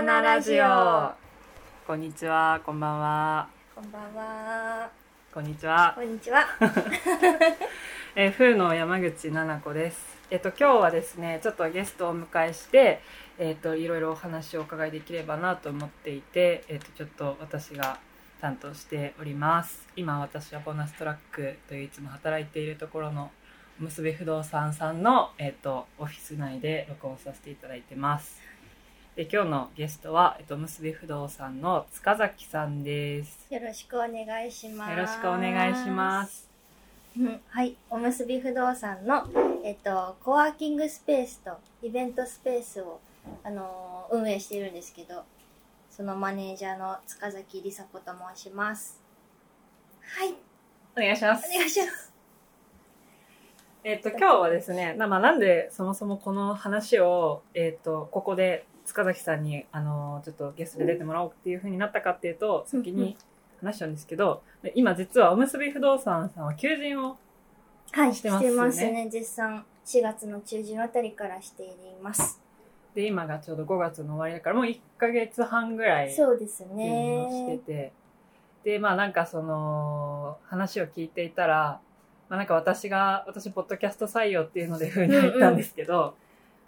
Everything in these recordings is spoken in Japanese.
風の穴ラジオ。こんにちは。こんばんは。こんばんは。こんにちは。こんにちは。えー、風の山口奈々子です。えっ、と今日はですねちょっとゲストをお迎えしてえっ、といろいろお話をお伺いできればなと思っていてえっ、とちょっと私が担当しております。今私はボーナストラックといういつも働いているところの結び不動産さんの、えっとオフィス内で録音させていただいてますで今日のゲストは、えっと、結び不動産の塚崎さんですよろしくお願いします。よろしくお願いしま。すうん、はい。おむすび不動産の、えっと、コワーキングスペースとイベントスペースを、あのー運営しているんですけど、そのマネージャーの塚崎梨紗子と申します。はい。お願いしますお願いします。えっと今日はですねな,、まあ、なんでそもそもこの話を、えっとここで塚崎さんにあのちょっとゲストで出てもらおうっていうふうになったかっていうと先に話しちゃうんですけどで今実はおむすび不動産さんは求人をはい。してますねますね。絶賛4月の中旬あたりからしています。で今がちょうど5月の終わりだからもう1ヶ月半ぐらいそうです求人をしてね。て、でまあなんかその話を聞いていたら、まあ、なんか私が私ポッドキャスト採用っていうので風に言ったんですけど、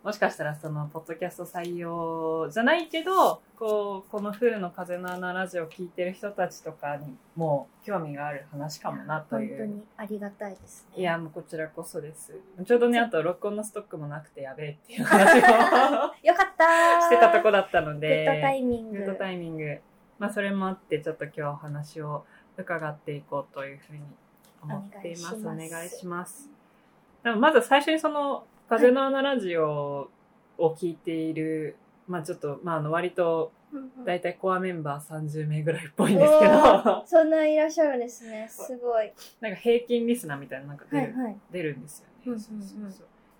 もしかしたらそのポッドキャスト採用じゃないけどこうこの風の風の穴ラジオを聞いてる人たちとかにも興味がある話かもなと本当いう。にありがたいですね。いや、もうこちらこそです。ちょうどね、あと録音のストックもなくてやべえっていう話を よかったーしてたとこだったのグで。ッドタイミング。グッドタイミング。まあ、それもあって、ちょっと今日お話を伺っていこうというふうに思っています。おお願いします願いします。でもまず最初にその、風の穴ラジオを聞いている、まあちょっと、まああの割と、だいたいコアメンバー30名ぐらいっぽいんですけど、そんないらっしゃるんですね。すごい。なんか平均リスナーみたいなのなんか出る,、はいはい。出るんですよね。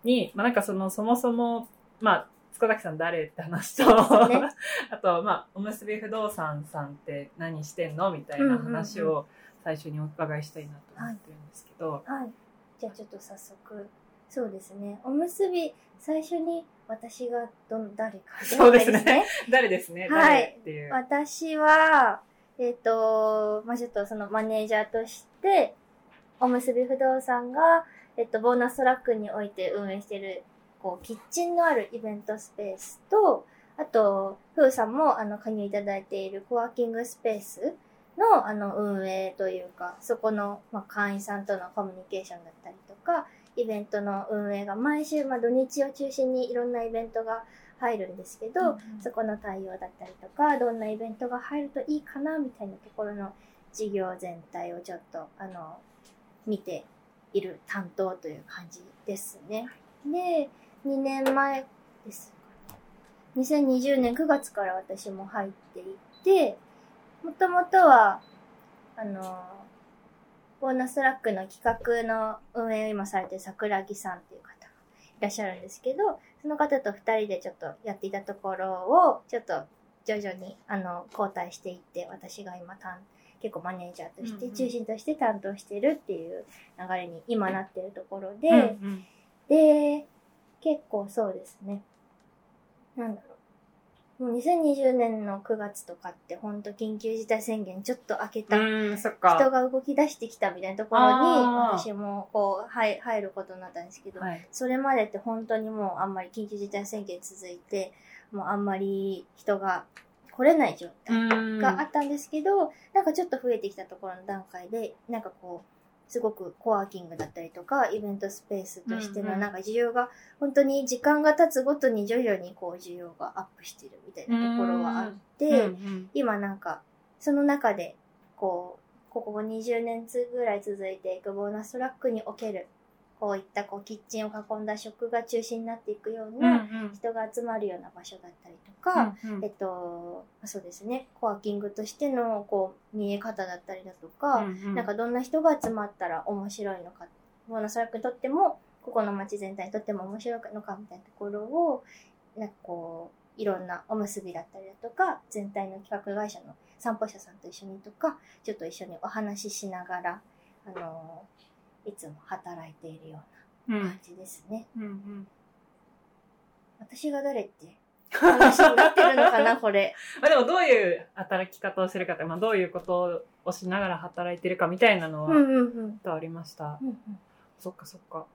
に、まあなんかその、そもそも、まあ、塚崎さん誰って話と、ね あと、まあ、おむすび不動産さんって何してんのみたいな話を最初にお伺いしたいなと思ってるんですけど、はい。じゃあちょっと早速。そうですね。おむすび、最初に私がどん、誰か。そうですね。誰ですね、はい誰っていう。私は、えっ、と、まあ、ちょっとそのマネージャーとして、おむすび不動産が、えっと、ボーナストラックにおいて運営している、こう、キッチンのあるイベントスペースと、あと、ふうさんも、あの、加入いただいているコワーキングスペースの、あの、運営というか、そこの、まあ、会員さんとのコミュニケーションだったりとか、イベントの運営が毎週、まあ、土日を中心にいろんなイベントが入るんですけど、うんうんそこの対応だったりとか、どんなイベントが入るといいかな、みたいなところの事業全体をちょっと、あの、見ている担当という感じですね。で、2年前ですかね。2020年9月から私も入っていて、もともとは、あの、ボーナストラックの企画の運営を今されてる桜木さんっていう方がいらっしゃるんですけど、その方と二人でちょっとやっていたところを、ちょっと徐々にあの交代していって、私が今担結構マネージャーとして、中心として担当してるっていう流れに今なってるところで、うんうんで、結構そうですね。なんだろう。もう2020年の9月とかってほんと緊急事態宣言ちょっと開けたうん、そっ人か。が動き出してきたみたいなところに私もこう入入ることになったんですけど、はい。それまでって本当にもうあんまり緊急事態宣言続いて、もうあんまり人が来れない状態うんがあったんですけど、なんかちょっと増えてきたところの段階で、なんかこう、すごくコワーキングだったりとか、イベントスペースとしてのなんか需要が、本当に時間が経つごとに徐々にこう需要がアップしてるみたいなところはあって、今なんか、その中で、こう、ここ20年ぐらい続いていくボーナストラックにおける、こういったこうキッチンを囲んだ食が中心になっていくよううんなうん。人が集まるような場所だったりとか、うんうん。えっと、そうですね、コワーキングとしてのこう見え方だったりだとか、うんうん。なんかどんな人が集まったら面白いのか、ボーナストラックにとっても、ここの街全体にとっても面白いのかみたいなところを、なんかこう、いろんなおむすびだったりだとか、全体の企画会社の散歩者さんと一緒にとか、ちょっと一緒にお話ししながら、あの、いつも働いているよううなん感じですね。うんうん私が誰って話になってるのかな、これ。まあでもどういう働き方をしてるかって、まあどういうことをしながら働いてるかみたいなのは、うんうんうん。とありました。うんうんそっかそっか。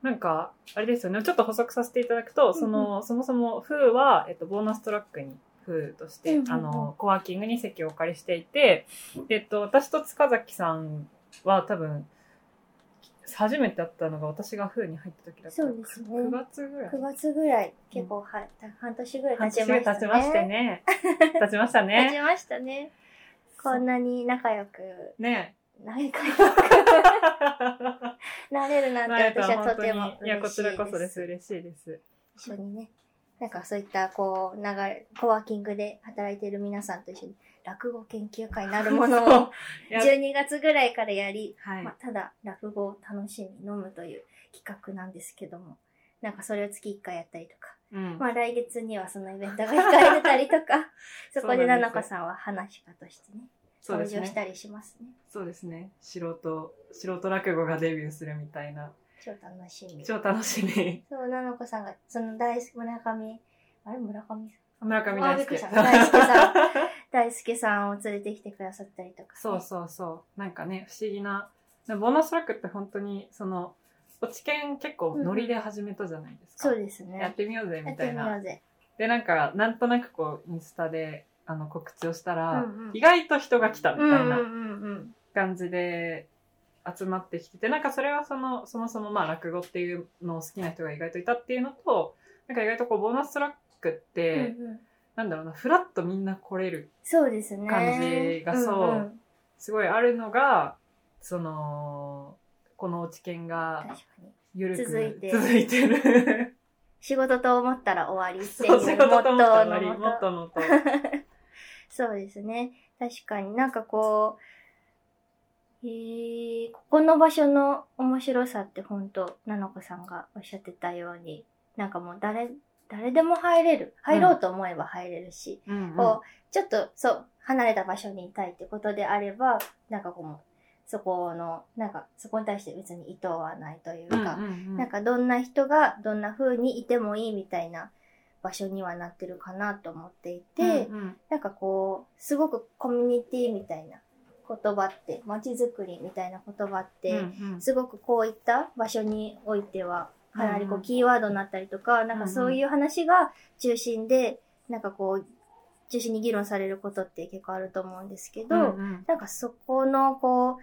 なんか、あれですよね。ちょっと補足させていただくと、その、そもそも、フーは、えっと、ボーナストラックに、フーとして、うんうんうんあの、コワーキングに席をお借りしていて、でえっと、私と塚崎さんは多分、初めて会ったのが私がフーに入った時だった。そうですね9月ぐらい。9月ぐらい、結構は、半年ぐらい半経年 ちましたね。経ちましてね。経ちました経ね。ちましたね。こんなに仲良く、ね。仲良くな れるなんて私はとても嬉しいです。いや、こちらこそです。嬉しいです。一緒にね、なんかそういったこう流れ、コワーキングで働いている皆さんと一緒に落語研究会なるものを いや12月ぐらいからやり、はいまあ、ただ落語を楽しみ飲むという企画なんですけども、なんかそれを月1回やったりとか、うんまあ来月にはそのイベントが控えてたりとか、そこでそうなんですななこさんは話し家としてね、そうですね。登場したりしますね。そうですね。素人、素人落語がデビューするみたいな。超楽しみ。超楽しみ。そう、ななこさんが、その大好き、村上、あれ村上さん？村上大輔あびっくりした大輔さん 大輔さんを連れてきてくださったりとか、ね。そうそうそう。なんかね、不思議な。でボーナストラックって本当に、その、落ち研結構ノリで始めたじゃないですか。そうですね。やってみようぜみたいな。みようぜ。で、なんか、なんとなくこう、インスタで、あの、告知をしたら、うんうん意外と人が来たみたいなうんうんうんうん。感じで集まってきてて、なんかそれはその、そもそもまあ落語っていうのを好きな人が意外といたっていうのと、なんか意外とこう、ボーナストラックって、うんうんなんだろうな、フラッとみんな来れる、そうですね。感じがそうんんすごいあるのが、その、この落ち研が確かに。ゆるく続いて続いてる。仕事と思ったら終わりっていそうう、仕事モットと思ったら終わり、ーのもと。もっとのと。そうですね。確かになんかこう、えー、ここの場所の面白さって本当、ななこさんがおっしゃってたように、なんかもう誰、誰でも入れる。入ろうと思えば入れるし、うんうん。こう、ちょっと、そう、離れた場所にいたいってことであれば、なんかこう、そこの、なんか、そこに対して別に意図はないというか、うんうんうん。なんかどんな人がどんな風にいてもいいみたいな場所にはなってるかなと思っていて、うんうん。なんかこう、すごくコミュニティみたいな言葉って、街づくりみたいな言葉って、うんうん。すごくこういった場所においては、かなりこううんキーワードになったりとか、なんかそういう話が中心で、なんかこう、中心に議論されることって結構あると思うんですけど、うんうん。なんかそこのこう、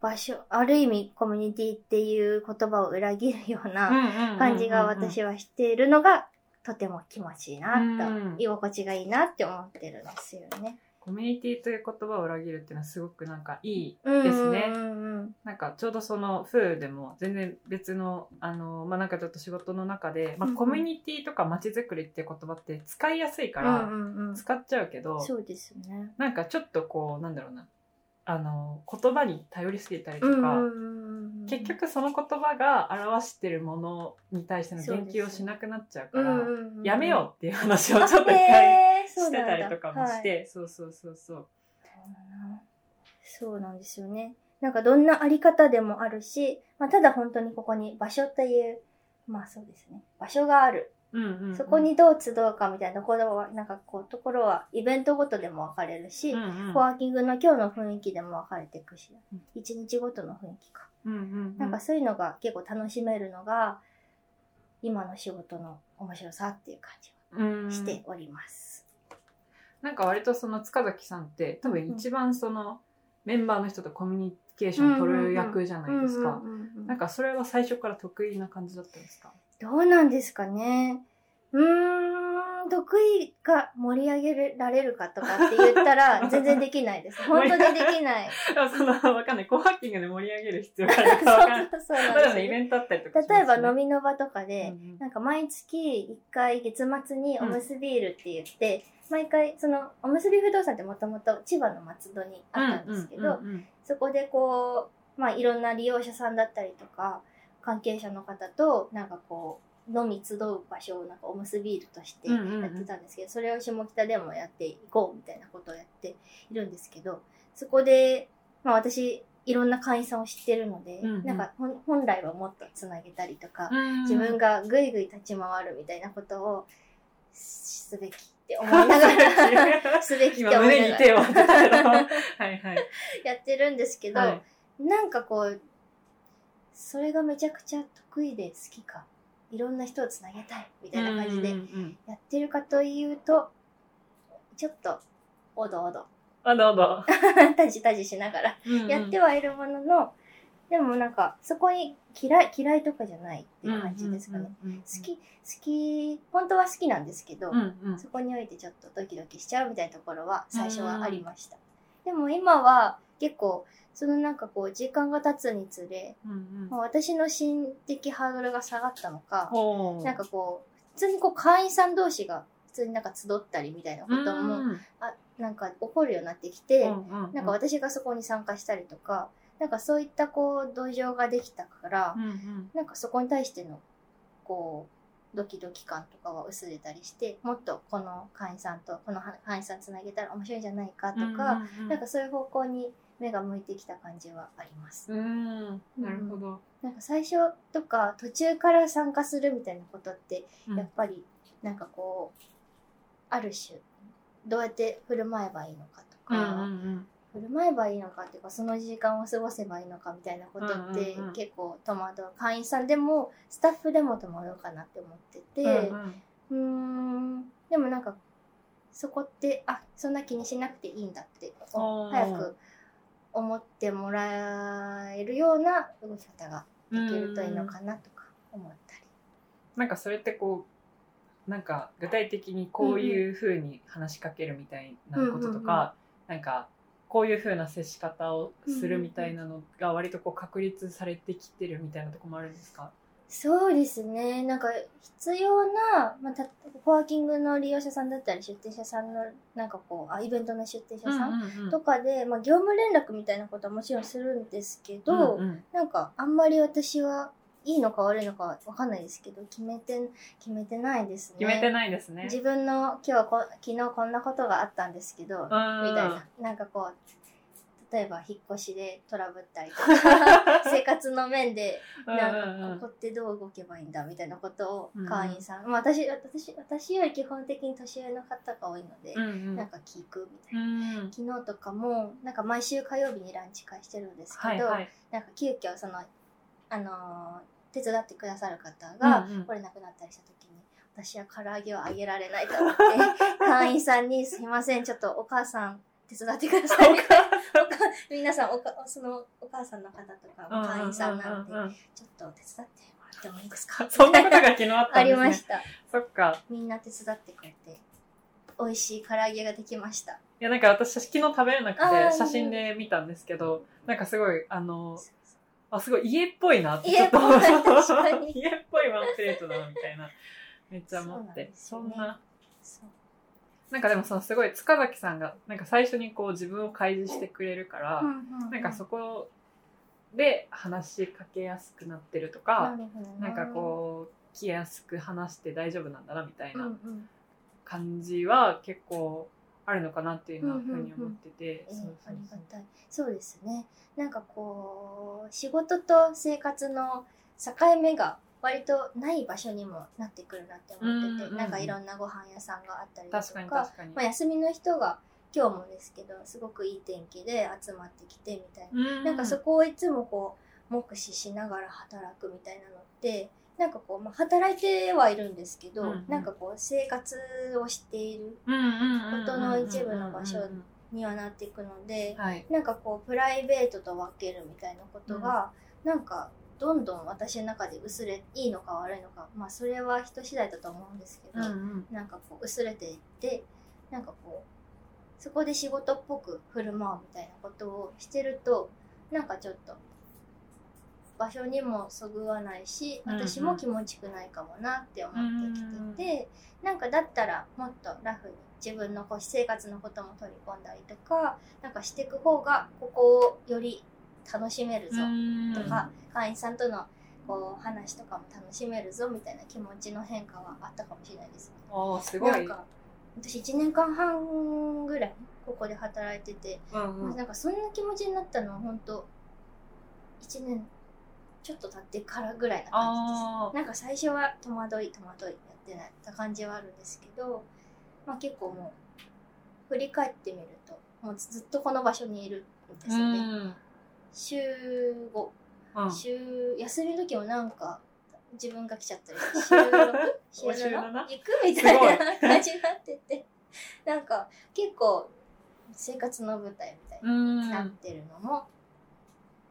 場所、ある意味コミュニティっていう言葉を裏切るような感じが私はしているのが、とても気持ちいいなと、うん。居心地がいいなって思ってるんですよね。コミュニティという言葉を裏切るっていうのはすごくなんかいいですね。なんかちょうどその風でも全然別のあのまあなんかちょっと仕事の中で、まあコミュニティとか街づくりっていう言葉って使いやすいかうら使っちゃうけど、そうですね。なんかちょっとこうなんだろうなあの言葉に頼りすぎたりとか、結局その言葉が表してるものに対しての言及をしなくなっちゃうから、やめようっていう話をちょっと一回してたりとかもしはいて、そうそうそうそう。そうなんですよね。なんかどんなあり方でもあるし、まあ、ただ本当にここに場所っていう、まあそうですね。場所がある。うんうんうんそこにどう集うかみたいなところは、なんかこう、ところはイベントごとでも分かれるし、うんうんコワーキングの今日の雰囲気でも分かれていくしうん、一日ごとの雰囲気か。うんうんうんなんかそういうのが結構楽しめるのが、今の仕事の面白さっていう感じうんはしております。なんか割とその塚崎さんって多分一番そのメンバーの人とコミュニケーション取る役じゃないですか。なんかそれは最初から得意な感じだったんですか？どうなんですかね。うーん、得意が盛り上げられるかとかって言ったら 全然できないです。本当にできない。そのわかんない。コワーキングで盛り上げる必要があるかわかんない。そうそうそうまあなんですよでもねイベントあったりとかします例えば飲みの場とかで、うんうんなんか毎月1回月末におむすびールって言って、毎回そのおむすび不動産ってもともと千葉の松戸にあったんですけど、うんうんうんそこでこう、まあいろんな利用者さんだったりとか、関係者の方となんかこう、飲み集う場所をなんかおむすびールとしてやってたんですけど、それを下北でもやっていこうみたいなことをやっているんですけど、そこで、まあ私、いろんな会員さんを知ってるので、うんうん。なんか本来はもっとつなげたりとか、うん自分がぐいぐい立ち回るみたいなことをすべきって思いながら すべきって今思いながら胸に手を当てたけどはいはい。やってるんですけど、はい。なんかこうそれがめちゃくちゃ得意で好きかいろんな人をつなげたいみたいな感じでやってるかというとちょっとおどおど。あどうぞタジタジしながらやってはいるものの、でもなんかそこに嫌い嫌いとかじゃないっていう感じですかね、好き好き本当は好きなんですけど、うんうん。そこにおいてちょっとドキドキしちゃうみたいなところは最初はありました、でも今は結構そのなんかこう時間が経つにつれ、うんうん。もう私の心的ハードルが下がったのか、なんかこう普通にこう会員さん同士が普通になんか集ったりみたいなことも、うんあなんか起こるようになってきて、うんうんうん。なんか私がそこに参加したりとか、なんかそういったこう土壌ができたから、うんうん。なんかそこに対してのこうドキドキ感とかは薄れたりして、もっとこの会員さんとこの会員さんつなげたら面白いんじゃないかとか、うんうんうん。なんかそういう方向に目が向いてきた感じはあります。うん。なるほど。なんか最初とか途中から参加するみたいなことって、うん。やっぱりなんかこう、ある種、どうやって振る舞えばいいのかとか、うんうんうん。振る舞えばいいのかっていうかその時間を過ごせばいいのかみたいなことって、うんうんうん。結構戸惑う。会員さんでもスタッフでも戸惑うかなって思っててうんでもなんかそこってあそんな気にしなくていいんだって早く思ってもらえるような動き方ができるといいのかなとか思ったり。なんかそれってこうなんか具体的にこういうふうに話しかけるみたいなこととか、なんかこういうふうな接し方をするみたいなのが割とこう確立されてきてるみたいなとこもあるんですか？そうですね。なんか必要な、まあ、たコワーキングの利用者さんだったり出店者さんのなんかこうあイベントの出店者さんうんうんとかで、まあ、業務連絡みたいなことはもちろんするんですけど、うんうんなんかあんまり私はいいのか悪いのかわかんないですけど決めて決めてないですね。決めてないですね。自分の今日はこ昨日こんなことがあったんですけど、みたいななんかこう例えば引っ越しでトラブったりとか 生活の面でなんかここってどう動けばいいんだみたいなことを会員さん、まあ、私私私より基本的に年上の方が多いので、うんうん。なんか聞くみたいな、うん。昨日とかもなんか毎週火曜日にランチ会してるんですけど、はいはい。なんか急遽そのあのー手伝ってくださる方がうんうん。来れなくなったりした時に、私は唐揚げをあげられないと思って 会員さんに「すいませんちょっとお母さん手伝ってください」皆さんおかそのお母さんの方とかも会員さんなんうんうん。うんちょっと手伝ってもらってもいいですか？そんなことが昨日あったあんですね。りました。そっか。みんな手伝ってくれて美味しい唐揚げができました。いやなんか私昨日食べれなくて写真で見たんですけど、なんかすごいあのあすごい家っぽいなって家っぽいちょっと。家っぽいワンプレートだなみたいな。めっちゃ思って。そんな。そうなんかでもそのすごい塚崎さんがなんか最初にこう自分を開示してくれるから、なんかそこで話しかけやすくなってるとか、なんかこう来やすく話して大丈夫なんだなみたいなん感じは結構あるのかなっていうふうに思ってて、そうですね。なんかこう仕事と生活の境目が割とない場所にもなってくるなって思ってて、うんうんうん。なんかいろんなご飯屋さんがあったりだと確かまあ、休みの人が今日もですけどすごくいい天気で集まってきてみたいな、うん。なんかそこをいつもこう目視しながら働くみたいなのってなんかこう、まあ、働いてはいるんですけど、うんうん。なんかこう生活をしている音音の一部の場所にはなっていくので、はい。なんかこうプライベートと分けるみたいなことが、なんかどんどん私の中で薄れいいのか悪いのかまあそれは人次第だと思うんですけど、うんうん。なんかこう薄れていってなんかこうそこで仕事っぽく振る舞うみたいなことをしてるとなんかちょっと場所にもそぐわないしうんうん。私も気持ちくないかもなって思ってきてて、なんかだったらもっとラフに自分のこう私生活のことも取り込んだりとかなんかしていく方がここをより楽しめるぞ。とか、会員さんとのこう話とかも楽しめるぞみたいな気持ちの変化はあったかもしれないです。ね。おーすごい。なんか私1年間半ぐらいここで働いてて、うんうん。なんかそんな気持ちになったのは本当1年ちょっと経ってからぐらいな感じです。あなんか最初は戸惑い戸惑いやってなった感じはあるんですけど、まあ、結構もう振り返ってみるともうずっとこの場所にいるんですうよね。ん週5うん。週休みの時もなんか自分が来ちゃったり。週6週お週 7? 七？行くみたいな感じになってて。なんか結構生活の舞台みたいうん。になってるのも、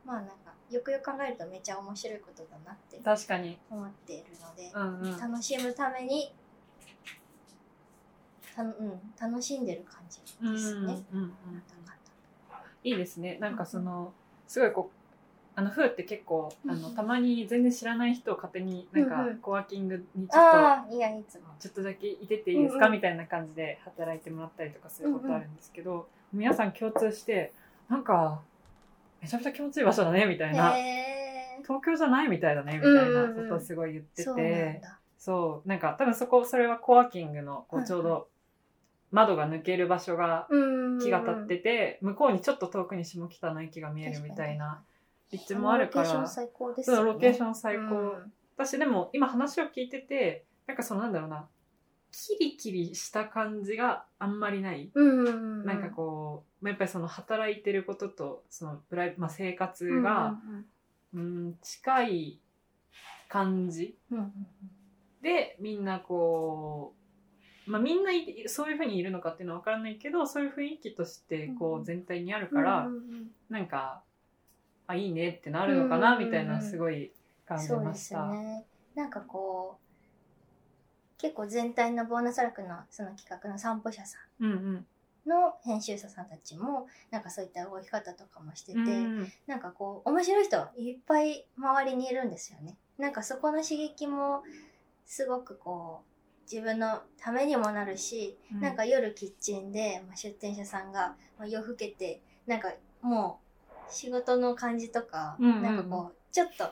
まあなんかよくよく考えるとめっちゃ面白いことだなって確かに。思っているので、うんうん。楽しむためにた、うん、楽しんでる感じうんですね。いいですね。なんかそのすごいこうあの風って結構あのうん。たまに全然知らない人を勝手になんかうんうん。コワーキングにちょっといやいつもちょっとだけいてっていいですか、うんうんみたいな感じで働いてもらったりとかすることあるんですけど、皆さん共通してなんかめちゃめちゃ気持ちいい場所だねみたいな、東京じゃないみたいだねみたいなことをすごい言ってて、そうなんだ。そう。なんか多分そこそれはコワーキングのこうちょうど窓が抜ける場所がうん。木が立ってて、向こうにちょっと遠くに下北の駅が見えるみたいな立地もあるからロケーション最高ですよね。ロケーション最高、うん。私でも今話を聞いててなんかそのなんだろうなキリキリした感じがあんまりない、うなんかこうまあやっぱりその働いてることとそのプライ、まあ、生活うんが、うん。近い感じでみんなこう、まあ、みんないそういうふうにいるのかっていうのは分からないけどそういう雰囲気としてこうんう全体にあるから、うんうんうんなんかあいいねってなるのかなうんうんうんみたいなすごい感じそうですました。ね。なんかこう結構全体のボーナスラックのその企画の散歩者さうんうんんの編集者さんたちもなんかそういった動き方とかもしてて、うんなんかこう面白い人いっぱい周りにいるんですよね。なんかそこの刺激もすごくこう自分のためにもなるし、うん。なんか夜キッチンで、まあ、出店者さんが、まあ、夜更けてなんかもう仕事の感じとか、うんうんうん。なんかこうちょっと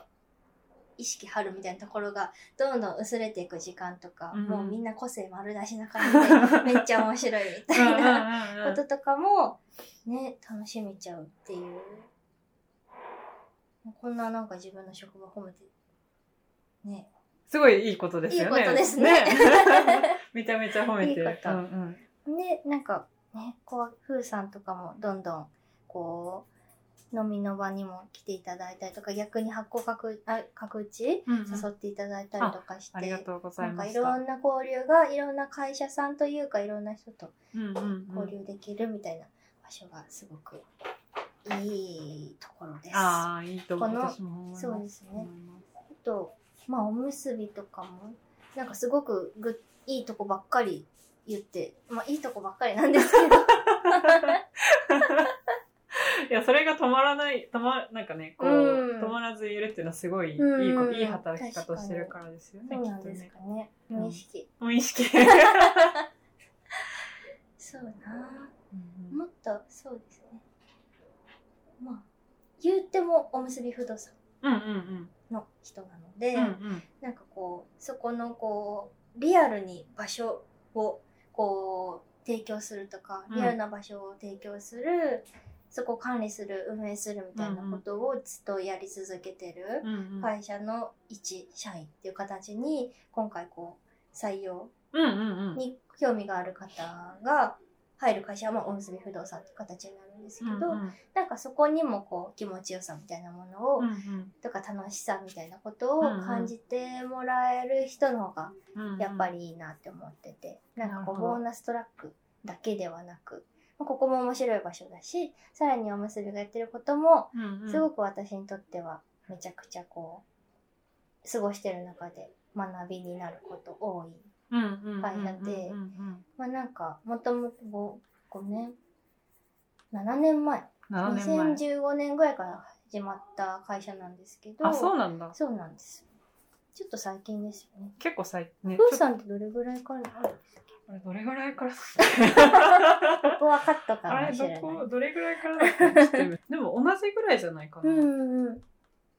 意識張るみたいなところがどんどん薄れていく時間とか、うん。うんもうみんな個性丸出しな感じで めっちゃ面白いみたいなこととかもね楽しめちゃうっていう。こんななんか自分の職場褒めてねすごいいいことですよね。いいことですね めちゃめちゃ褒めて。いいことうんうんでなんかねこうふーさんとかもどんどんこう飲みの場にも来ていただいたりとか逆に発行角あ角打ちうんうん誘っていただいたりとかして、ありがとうござないんかいました。ろんな交流がいろんな会社さんというかいろんな人とうんうんうん交流できるみたいな場所がすごくいいところです。ああ、いいと。この私も思いますそうですねあと、まあ、おむすびとかも、なんかすごくぐいいとこばっかり言って、まあ、いいとこばっかりなんですけど、いや、それが止まらない、止ま、なんかね、こう、うん止まらずいるっていうのはすごいいいいい働き方をしてるからですよね、そうなんですきっとね。かね。うん無意識。無意識。そうなうんもっと、そうですね。まあ、言ってもおむすび不動産の人なので、うん。うんうん。なんかこう、そこのこう、リアルに場所をこう、提供するとか、うんリアルな場所を提供する、そこを管理する、運営するみたいなことをずっとやり続けてる。会社の一社員っていう形に、今回こう、採用。に興味がある方が入る会社はまあおむすび不動産っていう形になるんですけど、うんうん。なんかそこにもこう気持ちよさみたいなものを、うんとか楽しさみたいなことをうんうん感じてもらえる人の方がうんうん。やっぱりいいなって思ってて、なんかこうなるほどボーナストラックだけではなく、まあここも面白い場所だしさらにおむすびがやってることもうんうん、すごく私にとってはめちゃくちゃこう過ごしてる中で学びになること多い。うんうんうんうん会社でまあなんか、もともと 5, 5年、7年前、7年前。2015年ぐらいから始まった会社なんですけど、あ、そうなんだ。そうなんです。ちょっと最近ですよね。結構最ね、ふさんってどれぐらいからあるんですとあれどれぐらいからここはカットかもれしれない。どこ、どれぐらいからだっけでも同じぐらいじゃないかな。うんうんうん。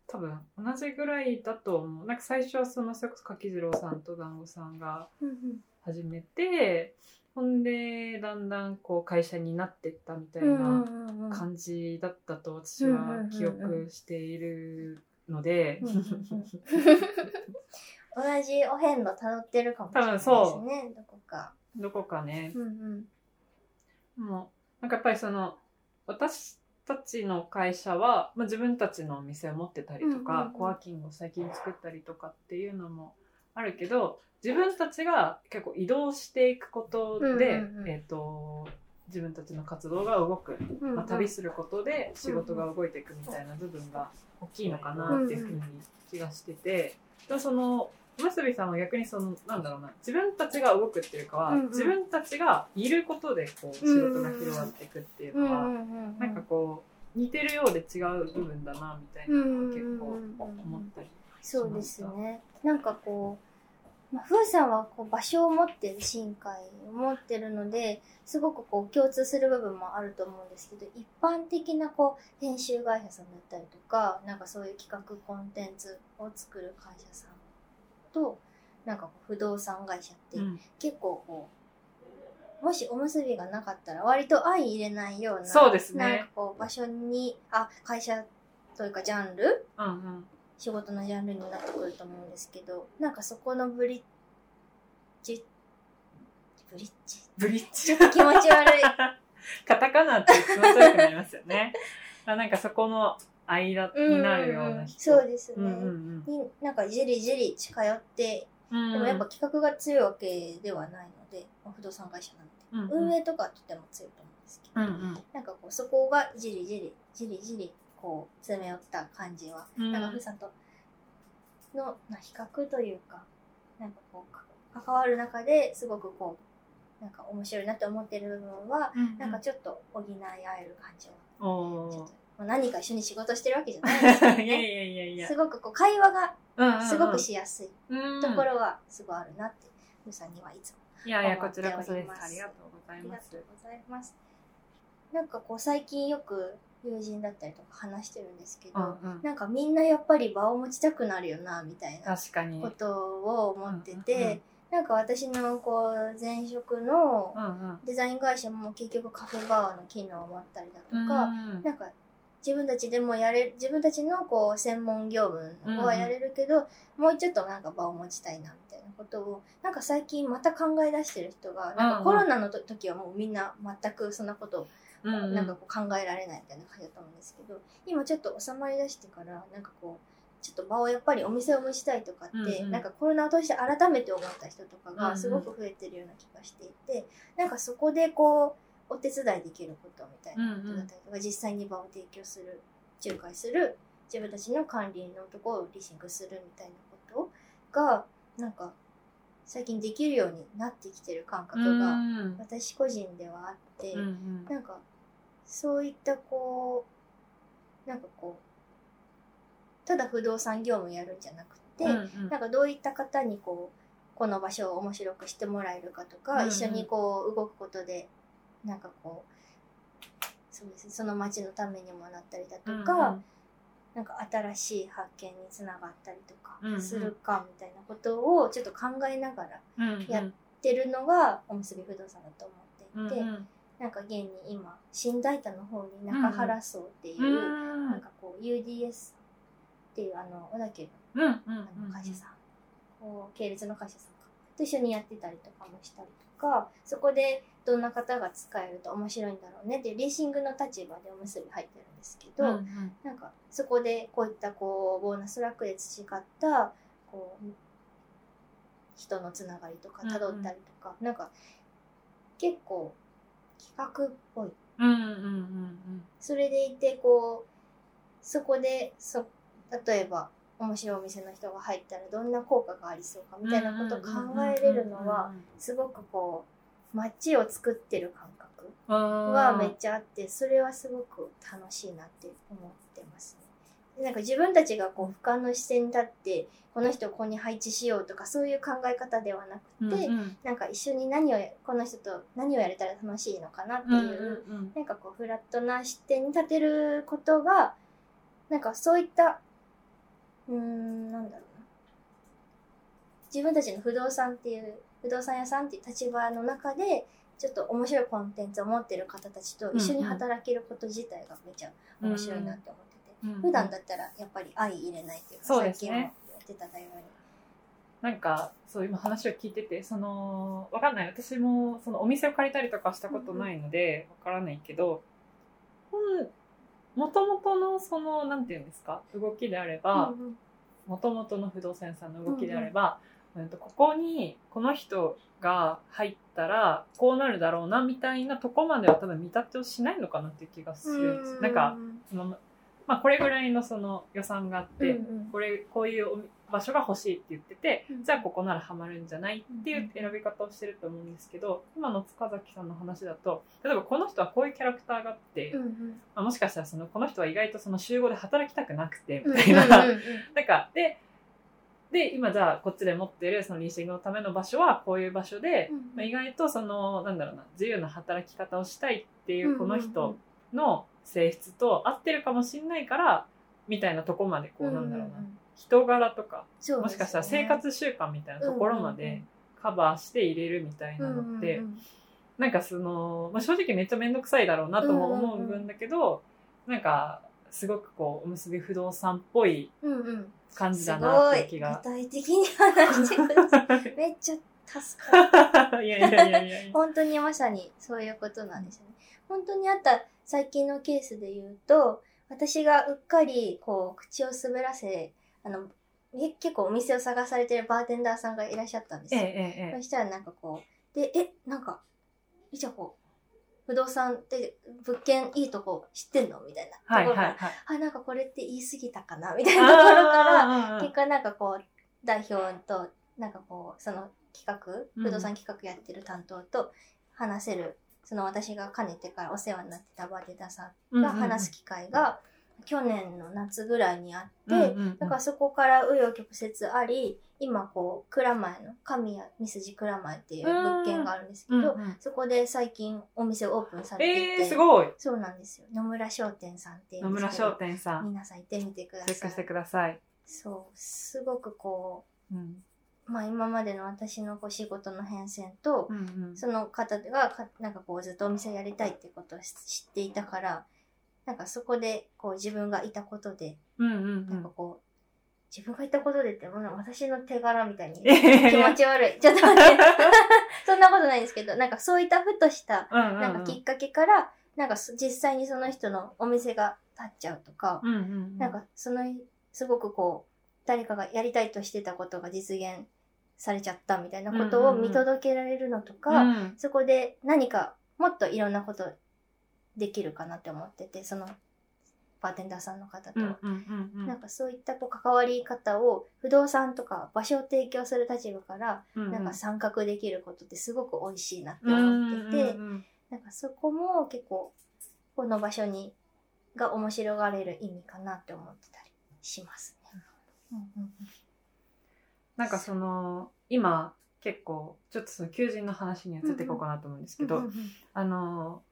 多分同じぐらいだと思う。なんか最初はそのそれこそ柿次郎さんと団子さんが始めてほんでだんだんこう会社になってったみたいな感じだったと私は記憶しているので、同じお遍路辿ってるかもしれないですねどこか。どこかね。うんうん。もうなんかやっぱりその私たちの会社は、まあ、自分たちのお店を持ってたりとか、うんうんうん。コワーキングを最近作ったりとかっていうのもあるけど自分たちが結構移動していくことで、うんうんうん。えー、と自分たちの活動が動く、うんうん。まあ、旅することで仕事が動いていくみたいな部分が大きいのかなっていうふうに気がしてて、でもその結びさんは逆にそのなんだろうな自分たちが動くっていうかは、うんうん。自分たちがいることでこう仕事が広がっていくっていうのは、うんうんうんなんかこう似てるようで違う部分だなみたいなのは結構思ったりそうですね。なんかこう、まあ、ふーさんはこう場所を持ってる深海を持ってるので、すごくこう共通する部分もあると思うんですけど、一般的なこう編集会社さんだったりとか、なんかそういう企画コンテンツを作る会社さんと、なんか不動産会社ってうん。結構こう、もしおむすびがなかったら割と相入れないような、そうですね。なんかこう場所に、あ、会社というかジャンルうんうん。仕事のジャンルになってくると思うんですけどなんかそこのブリッジブリッジ？ブリッジ？ちょっと気持ち悪い。カタカナって気持ち悪くなりますよね。あなんかそこの間になるような人。そうですね、うんうんになんかじりじり近寄ってうんでもやっぱ企画が強いわけではないので、まあ不動産会社なんで、うんうん。運営とかとても強いと思うんですけど、うんうん。なんかこうそこがじりじりじりじりこう詰め寄った感じはうん。なんかふーさんとの、まあ、比較というか、なんかこうか、関わる中ですごくこう、なんか面白いなって思ってる部分は、うんなんかちょっと補い合える感じは。ちょっとまあ、何か一緒に仕事してるわけじゃないですけど いやいね。やいやいや。すごくこう会話がうんうんうん。すごくしやすいうん。ところはすごいあるなって、ふーさんにはいつもいやいやこちらこそです。ありがとうござあいますりがとうございます。なんかこう最近よく友人だったりとか話してるんですけど、うんうん。なんかみんなやっぱり場を持ちたくなるよなみたいなことを思ってて、うんうんうん。なんか私のこう前職のうんうん。デザイン会社も結局カフェバーの機能を持ったりだとか、うん。なんか自分たちでもやれ自分たちのこう専門業務はやれるけど、もうちょっとなんか場を持ちたいなみたいなことをなんか最近また考え出してる人がなんかコロナのと時はもうみんな全くそんなことなんかこう考えられないみたいな感じだったんですけど今ちょっと収まりだしてからなんかこうちょっと場をやっぱりお店を蒸したいとかって、うんうん。なんかコロナを通して改めて思った人とかうんうん。がすごく増えてるような気がしていて、なんかそこでこうお手伝いできることみたいなことだったりとか、実際に場を提供する仲介する自分たちの管理のところをリシングするみたいなことがなんか最近できるようになってきてる感覚がうん。私個人ではあって。うんうん。なんかそういったこうなんかこうただ不動産業務やるんじゃなくて、うんうん。なんかどういった方にこうこの場所を面白くしてもらえるかとか、うんうん。一緒にこう動くことでなんかこうそうですねその街のためにもなったりだとか、なんか新しい発見につながったりとかうんうん。するかみたいなことをちょっと考えながらうんうん。やってるのがおむすび不動産だと思っていて。うんうん。なんか現に今新大田の方に中原荘っていう、うん。なんかこう UDS っていうあの小田急うんうんのあの会社さん、こう系列の会社さんかと一緒にやってたりとかもしたりとかそこでどんな方が使えると面白いんだろうね。っていうリーシングの立場でおむすび入ってるんですけど、うんうん。なんかそこでこういったこうボーナスラックで培ったこう人のつながりとかうんうん辿ったりとか、なんか結構企画っぽい。うんうんうんうん。それでいてこうそこでそ例えば面白いお店の人が入ったらどんな効果がありそうかみたいなことを考えれるのはすごくこう街を作ってる感覚はめっちゃあってそれはすごく楽しいなって思ってますね。でなんか自分たちがこう俯瞰の視線に立ってこの人をここに配置しようとかそういう考え方ではなくて、うんうん。なんか一緒に何をこの人と何をやれたら楽しいのかなっていう、うんうん。なんかこうフラットな視点に立てることがなんかそういったうーんなんだろうな。自分たちの不動産っていう不動産屋さんっていう立場の中でちょっと面白いコンテンツを持ってる方たちと一緒に働けること自体がめちゃ面白いなって思ってて、うん普段だったらやっぱり相入れないっていうかそうですね。さっきも言ってたようになんかそう今話を聞いててそのわかんない。私もそのお店を借りたりとかしたことないのでわからないけどもともとのそのなんていうんですか動きであればうんうん。もともとの不動産屋さんの動きであれば、うんとここにこの人が入ったらこうなるだろうなみたいなとこまでは多分見立てをしないのかなっていう気がするんです。なんかそのまあこれぐらいのその予算があって、うんうん。これこういうお場所が欲しいって言ってて、うん。じゃあここならハマるんじゃないっていう選び方をしてると思うんですけど今の塚崎さんの話だと例えばこの人はこういうキャラクターがあって、うんうん。まあ、もしかしたらそのこの人は意外とその集合で働きたくなくてうんみたいな、うんうんうん。なんかでで今じゃあこっちで持ってるそのリーシングのための場所はこういう場所で、うんまあ、意外とそのなんだろうな自由な働き方をしたいっていうこのうんうん。人の性質と合ってるかもしれないからみたいなとこまでこうなんだろうな、んん人柄とかそうもしかしたら生活習慣みたいなところまでカバーして入れるみたいなのって、うんうんうん。なんかその、まあ、正直めっちゃ面倒くさいだろうなとも思う部分だけど、なんかすごくこうおむすび不動産っぽいうんうん感じだなっていいう気が具。体的に話してくださいめっちゃ助かるいやいやいやいや。本当にまさにそういうことなんですよね。本当にあった最近のケースで言うと、私がうっかりこう口を滑らせ、あの、え結構お店を探されてるバーテンダーさんがいらっしゃったんですよ。ええええそしたらなんかこう、で、え、なんか、いちゃこう、不動産って物件いいとこ知ってんの？みたいな。とこはいろから、はいはい。あ、なんかこれって言い過ぎたかな？みたいなところから、結果なんかこう代表となんかこうその企画うん。不動産企画やってる担当と話せる、その私がかねてからお世話になってたバーテンダーさんが話す機会が去年の夏ぐらいにあって、うんうんうん。だからそこから紆余曲折あり今こう蔵前の神谷三筋蔵前っていう物件があるんですけど、うんうん。そこで最近お店オープンされていて、えー、すごい。そうなんですよ。野村商店さんっていうん野村商店さん、皆さん行ってみてください。チェックしてください。そうすごくこうん。うまあ今までの私のこう仕事の変遷と、うんうん。その方がかなんかこうずっとお店をやりたいってことを知知っていたからなんかそこでこう自分がいたことで、うんうんなんかこう自分がいたことでってもう私の手柄みたいに気持ち悪い。ちょっと待って。そんなことないんですけどなんかそういったふとしたうんうんうん。なんかきっかけから、なんかそ実際にその人のお店が立っちゃうとか、うんうんうん。なんかそのすごくこう誰かがやりたいとしてたことが実現されちゃったみたいなことをうんうんうん。見届けられるのとか、うん。そこで何かもっといろんなことできるかなって思っててそのバーテンダーさんの方と、なんかそういったこう関わり方を不動産とか場所を提供する立場からうん。なんか参画できることってすごく美味しいなってうん思ってて、なんかそこも結構この場所にが面白がれる意味かなって思ってたりしますね。なんかその今結構ちょっとその求人の話に移っていこうかなと思うんですけど、あの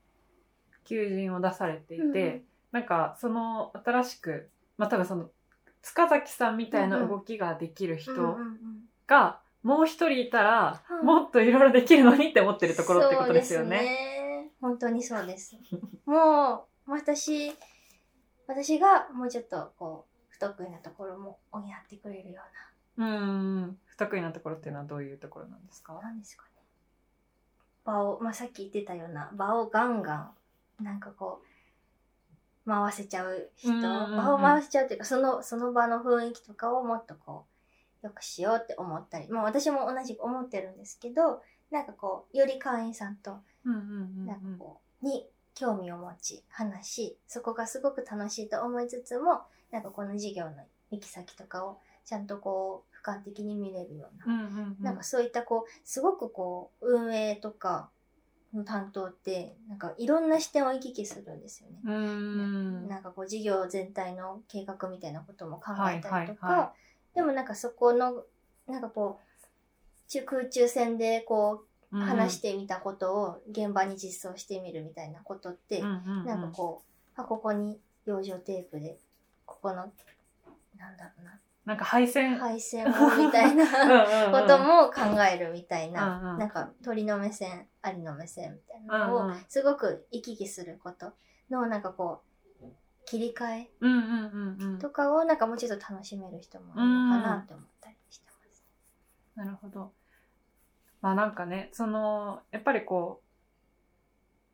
求人を出されていて、うんうん。なんかその新しくまあ多分その塚崎さんみたいな動きができる人がもう一人いたら、うんもっといろいろできるのにって思ってるところってことですよね。ね。本当にそうです。もう私私がもうちょっとこう不得意なところも補ってくれるよううん不得意なところっていうのはどういうところなんですか？ななんですかね。場を、まあ、さっき言ってたような場をガンガンなんかこう回せちゃう人、を回せちゃうっていうかそのその場の雰囲気とかをもっとこうよくしようって思ったり、まあ、私も同じく思ってるんですけどなんかこうより会員さんとなんかこうに興味を持ち話しそこがすごく楽しいと思いつつもなんかこの事業の行き先とかをちゃんとこう俯瞰的に見れるような、なんかそういったこうすごくこう運営とかの担当ってなんかいろんな視点を行き来するんですよね。うん。なんかこう事業全体の計画みたいなことも考えたりとか、はいはいはでもなんかそこのなんかこう中空中戦でこう話してみたことを現場に実装してみるみたいなことって、うん。なんかこうあここに養生テープでここのなんだろうななんか配線。配線をみたいなこ ことも考えるみたいな、うんうん。なんか鳥の目線、アリの目線みたいなのをすごく行き来することのなんかこう、切り替えとかをなんかもうちょっと楽しめる人もいるのかなって思ったりしてます。なるほど。まあなんかねそのやっぱりこ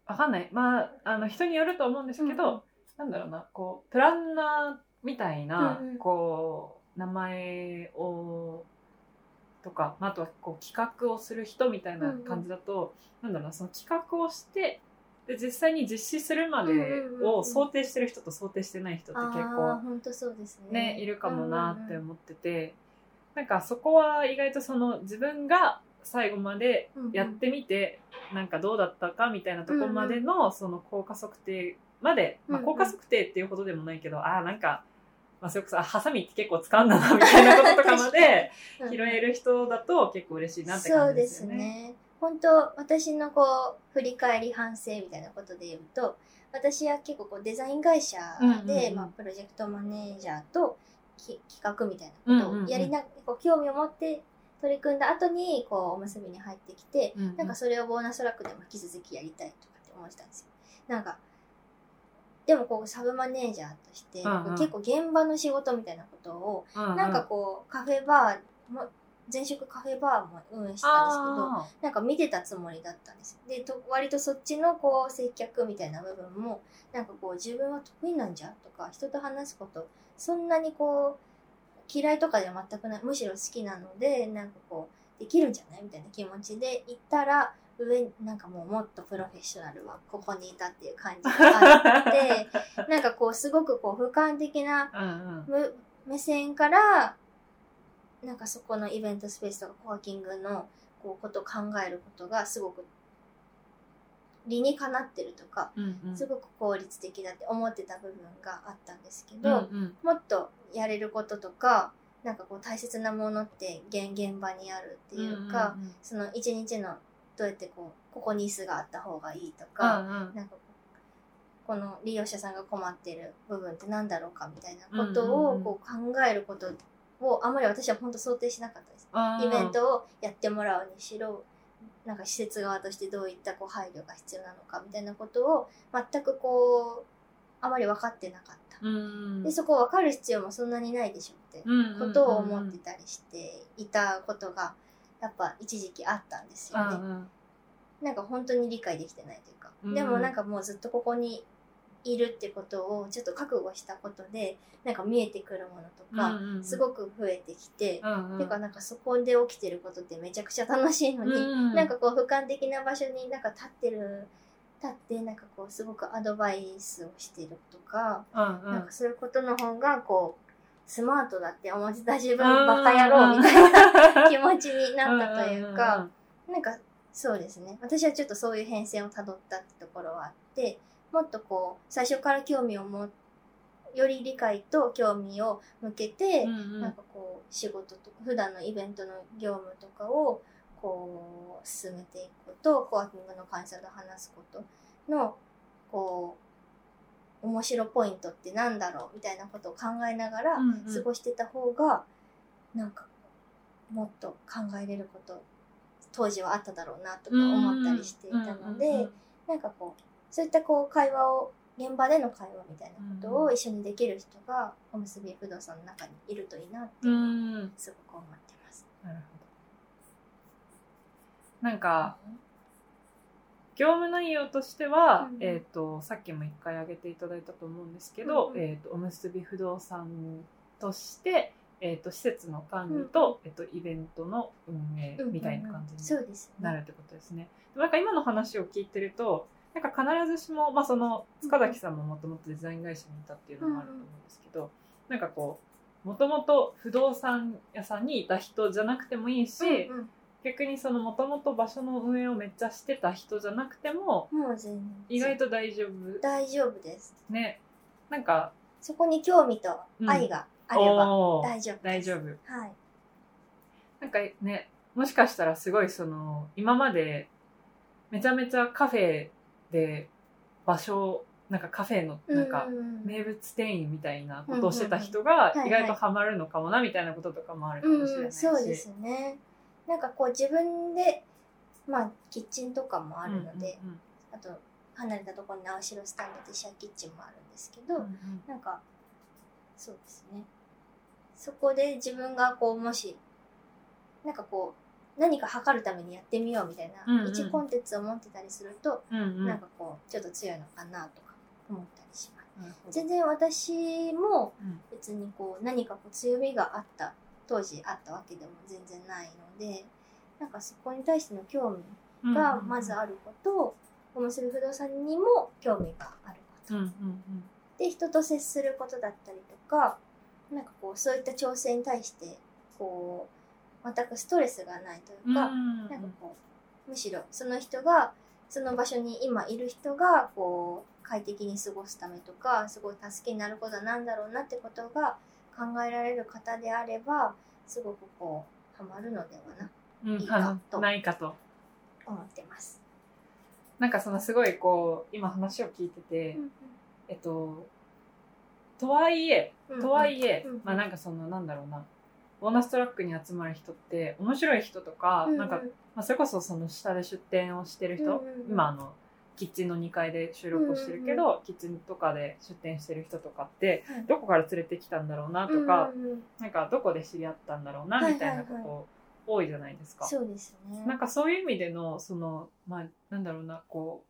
うわかんない。まああの人によると思うんですけど、うんうん。なんだろうなこうプランナーみたいな、うんうん。こう名前をとか、まあ、あとはこう企画をする人みたいな感じだと、なんだろうなその企画をしてで実際に実施するまでうんうんうんうん。を想定してる人と想定してない人って結構本当そうですね。ねいるかもなってうん思ってて、なんかそこは意外とその自分が最後までやってみて、なんかどうだったかみたいなところまでのその効果測定まで、まあ、うんうん。効果測定っていうほどでもないけど、ああなんか、まあ、それこそあハサミって結構使うんだなみたいなこととかまで拾える人だと結構嬉しいなって感じそうでですよね。すね。本当私のこう振り返り反省みたいなことで言うと私は結構こうデザイン会社で、まあ、プロジェクトマネージャーとき企画みたいなことをやりな、こう興味を持って取り組んだ後にこうおむすびに入ってきて、うんうんなんかそれをボーナストラックでも引き続きやりたいとかって思ってたんですよ。なんかでもこうサブマネージャーとして、うんうん。結構現場の仕事みたいなことをうんうん。なんかこう、カフェバーも、前職カフェバーも運営してたんですけど、あなんか見てたつもりだったんです。よ。で、と割とそっちのこう、接客みたいな部分も、なんかこう、自分は得意なんじゃとか、人と話すこと、そんなにこう、嫌いとかでは全くない、むしろ好きなので、なんかこう、できるんじゃない？みたいな気持ちで行ったら、上になんかもうもっとプロフェッショナルはここにいたっていう感じがあって、なんかこう、すごくこう、俯瞰的なーうんうん。む目線からなんかそこのイベントスペースとかコワーキングのこうことを考えることがすごく理にかなってるとかうんうん。すごく効率的だって思ってた部分があったんですけうんど、うん。もっとやれることとかなんかこう大切なものって現現場にあるっていうか、んんん。その一日のどうやってこうここに椅子があった方がいいとうか、なんかこの利用者さんが困ってる部分って何だろうかみたいなことをこう考えることをあまり私は本当想定しなかったです。イベントをやってもらうにしろなんか施設側としてどういったこう配慮が必要なのかみたいなことを全くこうあまり分かってなかった。うんでそこを分かる必要もそんなにないでしょってことを思ってたりしていたことがやっぱ一時期あったんですよね。うんうん。なんか本当に理解できてないというか、うんでもなんかもうずっとここにいるってことをちょっと覚悟したことでなんか見えてくるものとか、うんうんすごく増えてきて、うんうん。てかなんかそこで起きてることってめちゃくちゃ楽しいのに、うん。なんかこう俯瞰的な場所になんか立ってる立ってなんかこうすごくアドバイスをしてるとか、うんうん。なんかそういうことの方がこうスマートだって思ってた自分バカ野郎みたいな気持ちになったというか、なんかそうですね。私はちょっとそういう変遷をたどったってところはあってもっとこう最初から興味を持より理解と興味を向けて、うんうん。なんかこう仕事とか普段のイベントの業務とかをこう進めていくことコワーキングの会社で話すことのこう面白ポイントってなんだろうみたいなことを考えながらうんうん。過ごしてた方がなんかもっと考えれること当時はあっただろうなとか思ったりしていたので、うんうんうんなんかこうそういったこう会話を現場での会話みたいなことを一緒にできる人がおむすび不動産の中にいるといいなってうん。すごく思ってます。なるほど。なんか業務内容としては、うん。えー、とさっきも一回挙げていただいたと思うんですけど、うん。うんえー、とおむすび不動産として、えー、と施設の管理と,、えー、とイベントの運営みたいな感じに。なるってことですね。でもなんか今の話を聞いてるとなんか必ずしも、まあ、その塚崎さんももともとデザイン会社にいたっていうのもあると思うんですけど、なんかこうもともと不動産屋さんにいた人じゃなくてもいいし、うんうん逆にそのもともと場所の運営をめっちゃしてた人じゃなくてももう全然。意外と大丈夫。大丈夫です。ね。なんかそこに興味と愛があれば大丈夫です。大丈夫。はい。なんかねもしかしたらすごいその今までめちゃめちゃカフェで場所なんかカフェのなんかうんうん。うん名物店員みたいなことをしてた人がうんうんうん。意外とハマるのかもなみたいなこととかもあるかもしれないし、そうですねなんかこう自分でまあキッチンとかもあるので、うんあと離れたところに青白スタンドでシャーキッチンもあるんですけど、うんうん。なんかそうですね。そこで自分がこうもしなんかこう何か測るためにやってみようみたいな、うんうん。一コンテンツを持ってたりすると、うんうん。なんかこうちょっと強いのかなとか思ったりします。なるほど。全然私もうん。別にこう何かこう強みがあった当時あったわけでも全然ないのでなんかそこに対しての興味がまずあること、面白い不動産にも興味があること、うんうんで人と接することだったりとかなんかこうそういった挑戦に対してこう全くストレスがないというか、うんなんかこうむしろその人がその場所に今いる人がこう快適に過ごすためとかすごい助けになることは何だろうなってことが考えられる方であればすごくこうハマるのではなうんいいかと。ないかと。思ってます。なんかそのすごいこう今話を聞いてて、えっととはいえとはいえ、うんうん。まあなんかそのなんだろうなボーナストラックに集まる人って面白い人とか、うんうん。なんか、まあ、それこそその下で出店をしてる人、うんうんうん。今あのキッチンの2階で収録をしてるけど、キッチンとかで出店してる人とかってはい。どこから連れてきたんだろうなとか、うんうんうん。なんかどこで知り合ったんだろうなはいはいみたいなこと多いじゃないですか。そうですね。なんかそういう意味でのそのまあなんだろうなこ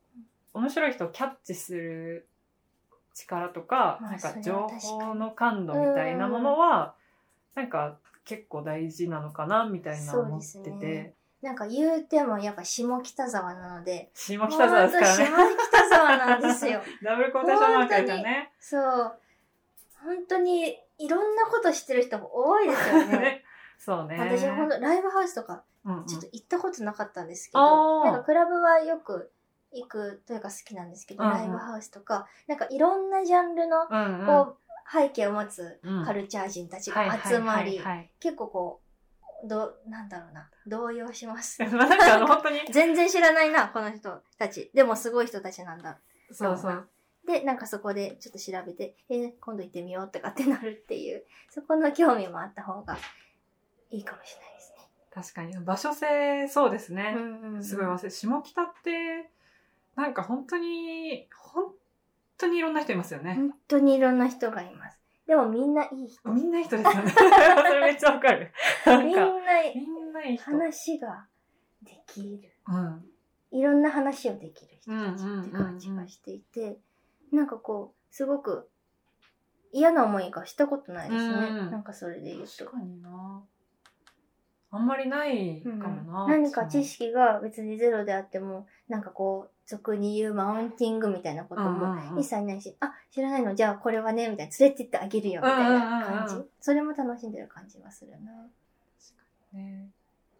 う面白い人をキャッチする力とか、まあなんか情報の感度みたいなものは、なんか結構大事なのかなみたいな思ってて、ねなんか言うてもやっぱ下北沢なので、下北沢ですからね下北沢なんですよ。ダブルコーテーションマークね。そう。本当にいろんなこと知ってる人も多いですよね。そうね。私本当ライブハウスとかうんうんちょっと行ったことなかったんですけど、あーなんかクラブはよく行くというか好きなんですけど、うんうんライブハウスとか、なんかいろんなジャンルのうんうんこう、背景を持つうんカルチャー人たちが集まり、結構こう、どなんだろうな、動揺します。ま あなんかあの本当に、全然知らないな、この人たち。でもすごい人たちなんだ。そうそう。で、なんかそこでちょっと調べて、えー今度行ってみようとかってなるっていう、そこの興味もあった方がいいかもしれないですね。確かに場所性そうですね。うんうんうんすごい忘れ下北ってなんか本当に本当にいろんな人いますよね。本当にいろんな人がいます。でもみんないい人。みんないい人ですよね。それめっちゃわかる。みんかないみんないい人。話ができる。うん。いろんな話をできる人たちうんうんうんうんって感じがしていて、なんかこう、すごく嫌な思いがしたことないですね。うんなんかそれで言うと確。かにな。あんまりないかうんもな。何か知識が別にゼロであっても、なんかこう、俗に言うマウンティングみたいなことうんもうんうん。一切ないし、あ、知らないの？じゃあこれはね、みたいな、連れてってあげるよ、みたいな感じ。うんうんうんうそれも楽しんでる感じがするな。ね。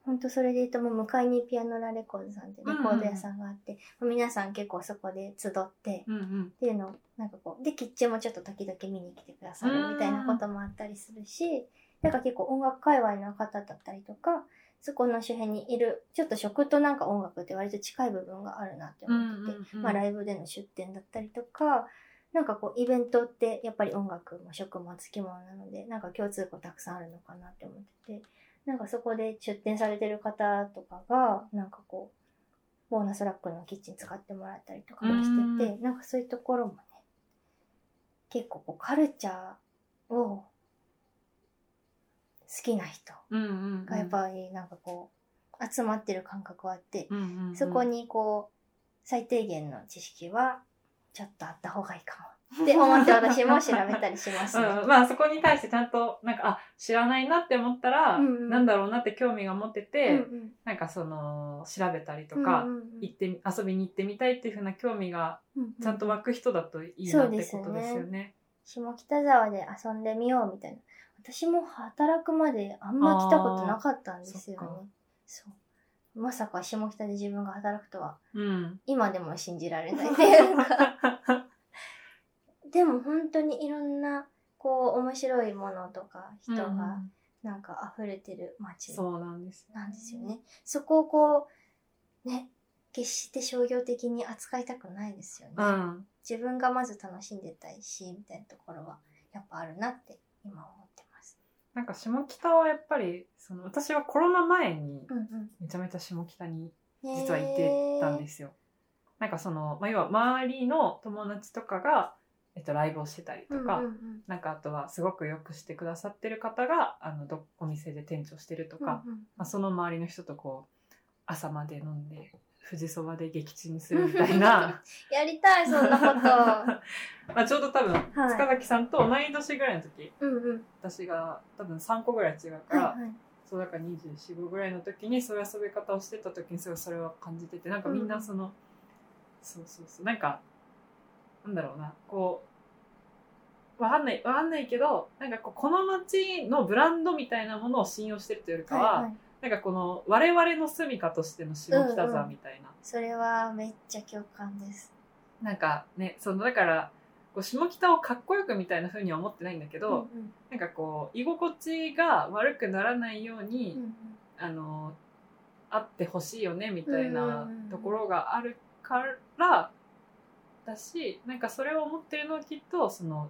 ほんとそれで言うともう向かいにピアノラレコードさんってレコード屋さんがあって、もう皆さん結構そこで集って、うんうん。っていうのをなんかこうでキッチンもちょっと時々見に来てくださるみたいなこともあったりするしなんか結構音楽界隈の方だったりとかそこの周辺にいるちょっと食となんか音楽って割と近い部分があるなって思ってて、うんうんうん。まあ、ライブでの出店だったりとかなんかこうイベントってやっぱり音楽も食もつきものなのでなんか共通項たくさんあるのかなって思っててなんかそこで出店されてる方とかがなんかこうボーナスラックのキッチン使ってもらったりとかもしててなんかそういうところもね結構こうカルチャーを好きな人がやっぱりなんかこう集まってる感覚はあって、そこにこう最低限の知識はちょっとあった方がいいかもって 思って私も調べたりしますね。うん、まあそこに対してちゃんとなんかあ知らないなって思ったら、うんうん。なんだろうなって興味が持ってて、うんうん。なんかその調べたりとか、うんうんうん。行ってみ遊びに行ってみたいっていうふうな興味がちゃんと湧く人だといいなってことですよね。下北沢で遊んでみようみたいな私も働くまであんま来たことなかったんですよねそうまさか下北で自分が働くとはうん。今でも信じられないっていうかでも本当にいろんなこう面白いものとか人がうんなんか溢れてる街そうなんです。よね。そこをこうね決して商業的に扱いたくないですよね。うん自分がまず楽しんでたいし、みたいなところはやっぱあるなって今思っ。なんか下北はやっぱりその私はコロナ前にうんめちゃめちゃ下北にうん。。実はいてたんですすよ。なんかその、まあ、要は周りの友達とかが、えっと、ライブをしてたりとか、うんうんうんなんかあとはすごくよくしてくださってる方があのどお店で店長してるとか、うんうんまあ、その周りの人とこう朝まで飲んで富士そばで撃沈するみたいな やりたい、そんなこと。まあちょうど多分、はい塚崎さんと同い年ぐらいの時うんうん。私が多分3個ぐらい違うから、はいはい。そうだから245ぐらいの時にそういう遊び方をしてた時にすごいそれは感じててなんかみんなその、そうそうそうなんかなんだろうなこうわかんないわかんないけどなんかこうこの街のブランドみたいなものを信用してるというよりかは、はいはい。なんかこの我々の住みかとしての下北沢みたいな、それはめっちゃ共感です。なんかねそのだからこう下北をかっこよくみたいな風には思ってないんだけど、うんうん。なんかこう居心地が悪くならないように、うんうん。あのあってほしいよねみたいうんうんなうん。ところがあるからだしなんかそれを思ってるのはきっとその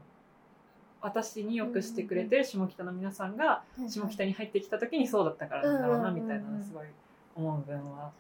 私によくしてくれてる下北の皆さんが下北に入ってきた時にそうだったからなんだろうなみたいなのすごい思う部分は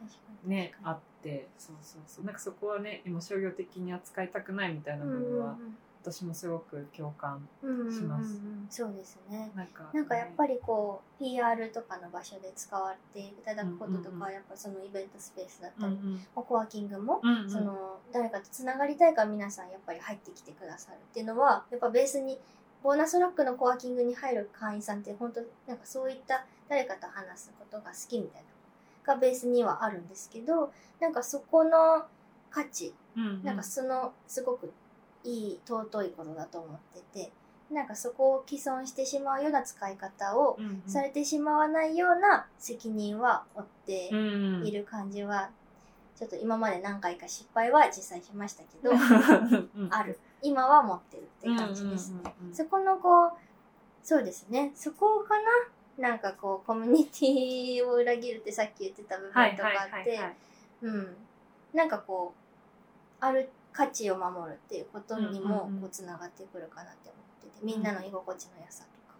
ねあってそうそうそう。なんかそこはね今商業的に扱いたくないみたいな部分は私もすごく共感します。うんうんそうですね。なんかなんかやっぱりこう PR とかの場所で使われていただくこととか、うんうんうん。やっぱそのイベントスペースだっうたり、んうん。コワーキングも、うんうん。その誰かとつながりたいから皆さんやっぱり入ってきてくださるっていうのはやっぱベースにボーナストラックのコワーキングに入る会員さんって本当なんかそういった誰かと話すことが好きみたいなのがベースにはあるんですけどなんかそこの価値うんうん。なんかそのすごくいい尊いことだと思っててなんかそこを既存してしまうような使い方をされてしまわないような責任は負っている感じはちょっと今まで何回か失敗は実際しましたけどうん。ある今は持ってるって感じです。ね。そこのこうそうですね。そこかな？なんかこうコミュニティを裏切るってさっき言ってた部分とかって、うん、なんかこうある価値を守るっていうことにもこうつながってくるかなって思ってて。みんなの居心地の良さとか。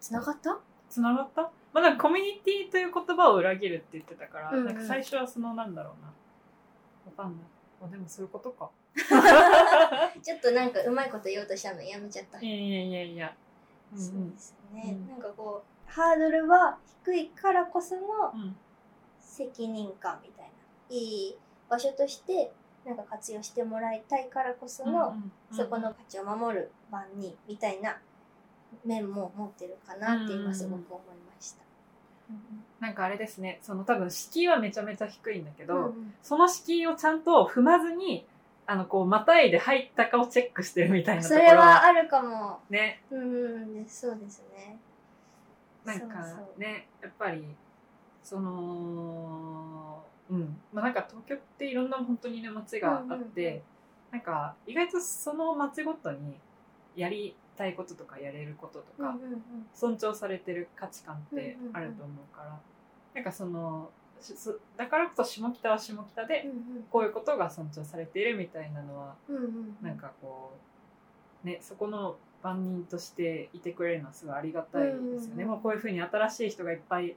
つながった？つながった？まあなんかコミュニティという言葉を裏切るって言ってたから、うんうん。なんか最初はそのなんだろうな。わかんない。あでもそういうことか ちょっとなんかうまいこと言おうとしたのやめちゃった、いやいやいやいや。うんうんそうですね、うんなんかこうハードルは低いからこそのうん。責任感みたいないい場所としてなんか活用してもらいたいからこその、そこの価値を守る番人みたいな面も持ってるかなって今すごく思いました。なんかあれですね。その多分敷居はめちゃめちゃ低いんだけど、うんうん。その敷居をちゃんと踏まずにあのこうまたいで入ったかをチェックしてるみたいなとそれはあるかも。ね。うんそうですね。なんかそうそうねやっぱりそのうん。まあなんか東京っていろんな本当にね街があって、うんうんうん。なんか意外とその街ごとにやりたいこととかやれることとか、うんうんうん。尊重されてる価値観ってあると思うから、なんかそのだからこそ下北は下北でうんこういうことが尊重されているみたいなのはうんうんうん。なんかこうねそこの番人としていてくれるのはすごいありがたいですよね、うんうんうん。もうこういうふうに新しい人がいっぱい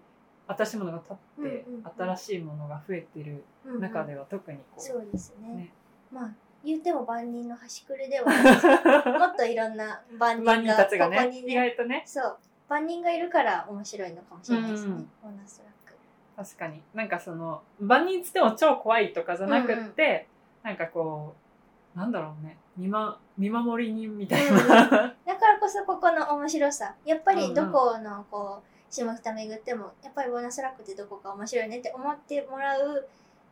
新しいものが立って、うんうんうん。新しいものが増えてる中では特にこう、そうですね。ね。まあ言っても万人の端くれでは もっといろんな万人が番人たちがねね。外とね。そう。万人がいるから面白いのかもしれないですね、うんボーナストラ。確かに。なんかその万人つっても超怖いとかじゃなくって、なんかこうなんだろうね。見,、ま、見守り人みたいな、だからこそここの面白さ。やっぱりどこのこう下北巡ってもやっぱりボーナスラックってどこか面白いねって思ってもらう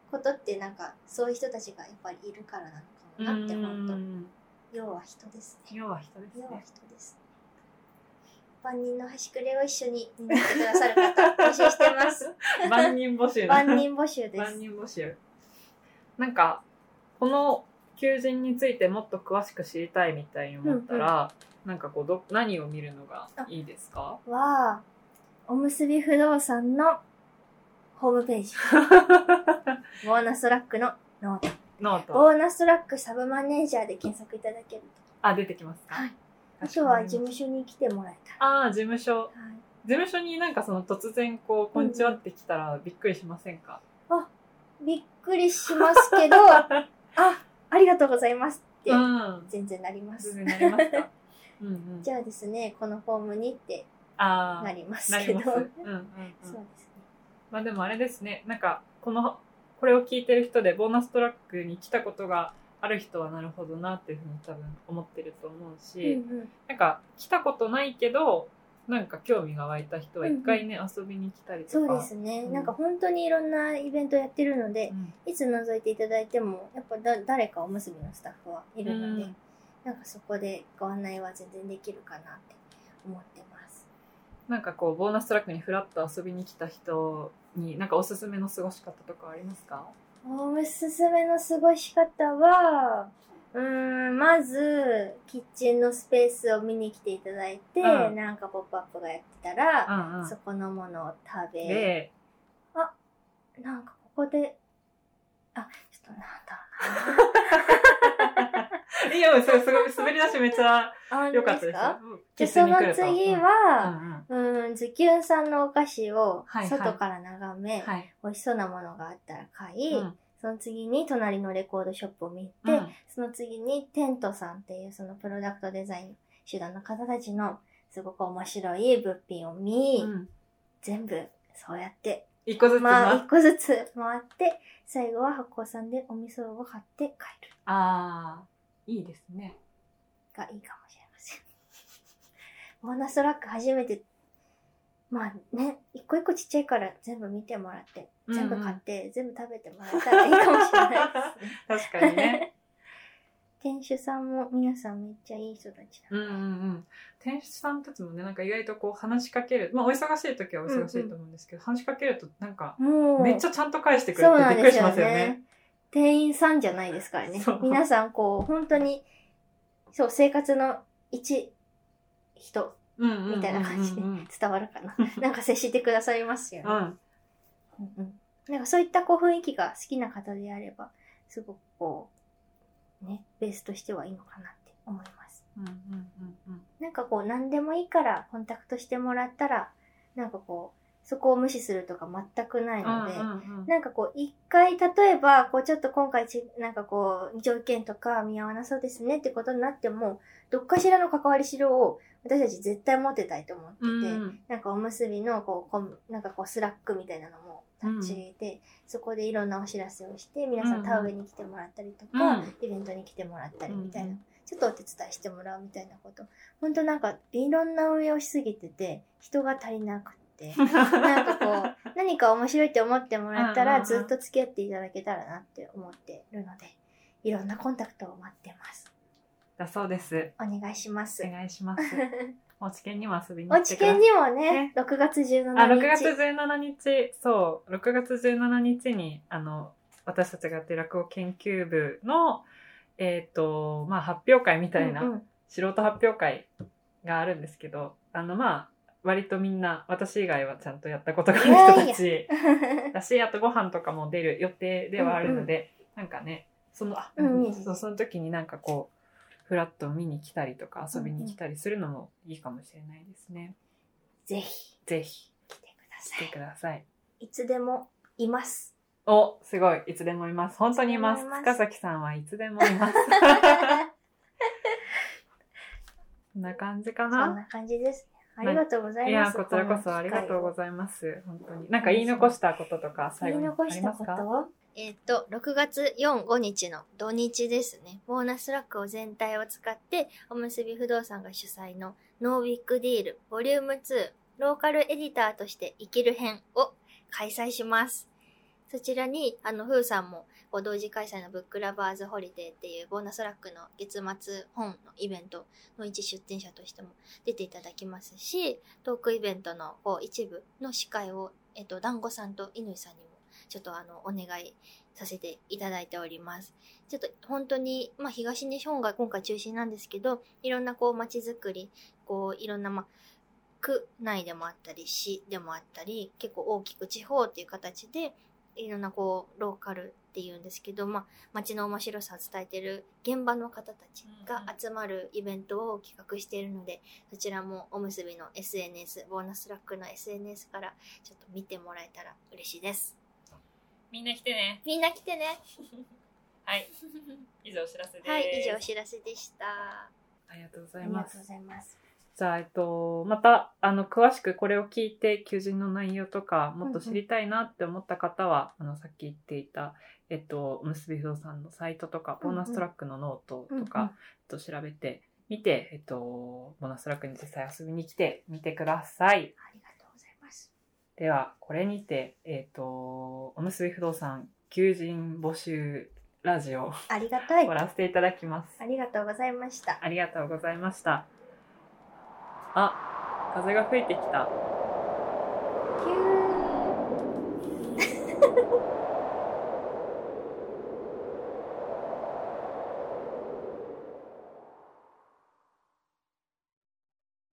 ことってなんかそういう人たちがやっぱりいるからなのかもなって本うん。当要は人ですね。要は人です要はね人ですね万人の端くれを一緒に担ってくださる方募集してます 万人募集万人募集です万人募集なんかこの求人についてもっと詳しく知りたいみたいに思ったら、なんかこうど何を見るのがいいですか？はおむすび不動産のホームページ、ボーナストラックのノート。ノート。ボーナストラックサブマネージャーで検索いただけると。あ、出てきますか？はい。あとは事務所に来てもらえたら。ああ、事務所。はい事務所になんかその突然こう、こんにちはって来たらびっくりしませんか、びっくりしますけど、あ、ありがとうございますってうん。全然なります。全然なりますか？うんうん。じゃあですね、このフォームにってああ、なりますけど。なります。うんうんそううん。ですね。まあでもあれですね、なんか、この、これを聞いてる人でボーナストラックに来たことがある人はなるほどなっていうふうに多分思ってると思うし、うんうん。なんか来たことないけど、なんか興味が湧いた人は一回ね、遊びに来たりとか。そうですね、うん。なんか本当にいろんなイベントやってるのでう、ん。いつ覗いていただいても、やっぱだ誰かおむすびのスタッフはいるので、うん。なんかそこでご案内は全然できるかなって思ってます。なんかこう、ボーナストラックにフラッと遊びに来た人に、なんかおすすめの過ごし方とかありますか？おすすめの過ごし方は、うーん、まず、キッチンのスペースを見に来ていただいて、うんなんかポップアップがやってたら、うんうん。そこのものを食べ、で、なんかここで、あ、ちょっとなんだいいよ、い、すごい、滑り出しめっちゃ良かったです。で、その次、は、うんうん。ズキュンさんのお菓子を外から眺め、はい。美味しそうなものがあったら買い、うんその次に隣のレコードショップを見て、うんその次にテントさんっていうそのプロダクトデザイン集団の方たちのすごく面白い物品を見、うん全部そうやって、一個ずつまあな一個ずつ回って、最後は発酵さんでお味噌を買って帰るああ、いいですね。がいいかもしれません。ボーナストラック初めて、まあね、一個一個ちっちゃいから全部見てもらって、全部買って、全部食べてもらえたらいいかもしれないですね。確かにね。店主さんも皆さんめっちゃいい人たちだ。うんうんうん。店主さんたちもね、なんか意外とこう話しかける。まあお忙しい時はお忙しいと思うんですけど、話しかけるとなんか、めっちゃちゃんと返してくれてびっくりしますよね。ね。店員さんじゃないですからね。皆さんこう、本当に、そう、生活の一人みたいな感じで伝わるかな。なんか接してくださいますよね。うん。うんうんなんかそういったこう雰囲気が好きな方であれば、すごくこう、ね、ベースとしてはいいのかなって思います。うんうんうんうん。なんかこう、何でもいいからコンタクトしてもらったら、なんかこう、そこを無視するとか全くないので、うんうんうん。なんかこう、一回、例えば、こう、ちょっと今回ち、なんかこう、条件とか見合わなそうですねってことになっても、どっかしらの関わりしろを私たち絶対持ってたいと思ってて、うん。なんかおむすびの、こう、コムなんかこう、 Slack みたいなのも立ち入れて、そこでいろんなお知らせをして、皆さん田植えに来てもらったりとか、うん。イベントに来てもらったりみたいな、うんちょっとお手伝いしてもらうみたいなこと。ほんとなんか、いろんな運営をしすぎてて、人が足りなくって。なんかこう、何か面白いって思ってもらったら、ずっと付き合っていただけたらなって思ってるので、いろんなコンタクトを待ってます。だそうです。お願いしますお。願いします。お知見にも遊びに来てください。見にもねね、6月17日。あ、6月17日、そう、6月17日に、あの、私たちがやってる落語研究部の、えっ、と、まあ、発表会みたいな、うんうん素人発表会があるんですけど、あの、まあ、割とみんな、私以外はちゃんとやったことがある人たち だし、あとご飯とかも出る予定ではあるので、なんかね、その、あ、うんうんその時になんかこう、フラッと見に来たりとか遊びに来たりするのもいいかもしれないですね。ぜひぜひ来てくださ来てください。い。いつでもいます。お、すごい。いつでもいます。本当にいます。ます塚崎さんはいつでもいます。こんな感じかそんな。な感じですね。ありがとうございいや、ます。こちらこそありがとうごいざいます。本当に。なんか言い残したこととか最言い後にあ残したこりますか？と？えっ、と、6月4、5日の土日ですね。ボーナスラックを全体を使って、おむすび不動産が主催のノービッグディールボリューム2ローカルエディターとして生きる編を開催します。そちらに、あの、ふーさんも、同時開催の BOOK LOVER'S HOLIDAY っていう BONUS TRACK の月末本のイベントの一出展者としても出ていただきますし、トークイベントの一部の司会を、えっと、団子さんと乾さんにもちょっとあの、お願いさせていただいております。ちょっと本当に、まあ東日本が今回中心なんですけど、いろんなこう街づくり、こういろんなまあ、区内でもあったり、市でもあったり、結構大きく地方っていう形で、いろんなこう、ローカルっていうんですけど、まあ、街の面白さを伝えてる現場の方たちが集まるイベントを企画しているので、そちらもおむすびの SNS、ボーナスラックの SNS からちょっと見てもらえたら嬉しいです。みんな来てね。みんな来てね。はい。以上お知らせです。はい、以上お知らせでした。あありがとうございりがとうごます。ざいます。じゃあ、えっと、また、あの、詳しくこれを聞いて、求人の内容とか、もっと知りたいなって思った方は、あの、さっき言っていた、えっと、おむすび不動産のサイトとか、 BONUS TRACK のノートとか、うんうんえっと、調べてみて、えっと、 BONUS TRACK に実際遊びに来てみてください。ありがとうございます。では、これにて、えっと、おむすび不動産求人募集ラジオをありがたい終わ。らせていただきます。ありがとうございました。ありがとうございました。あ、風が吹いてきた。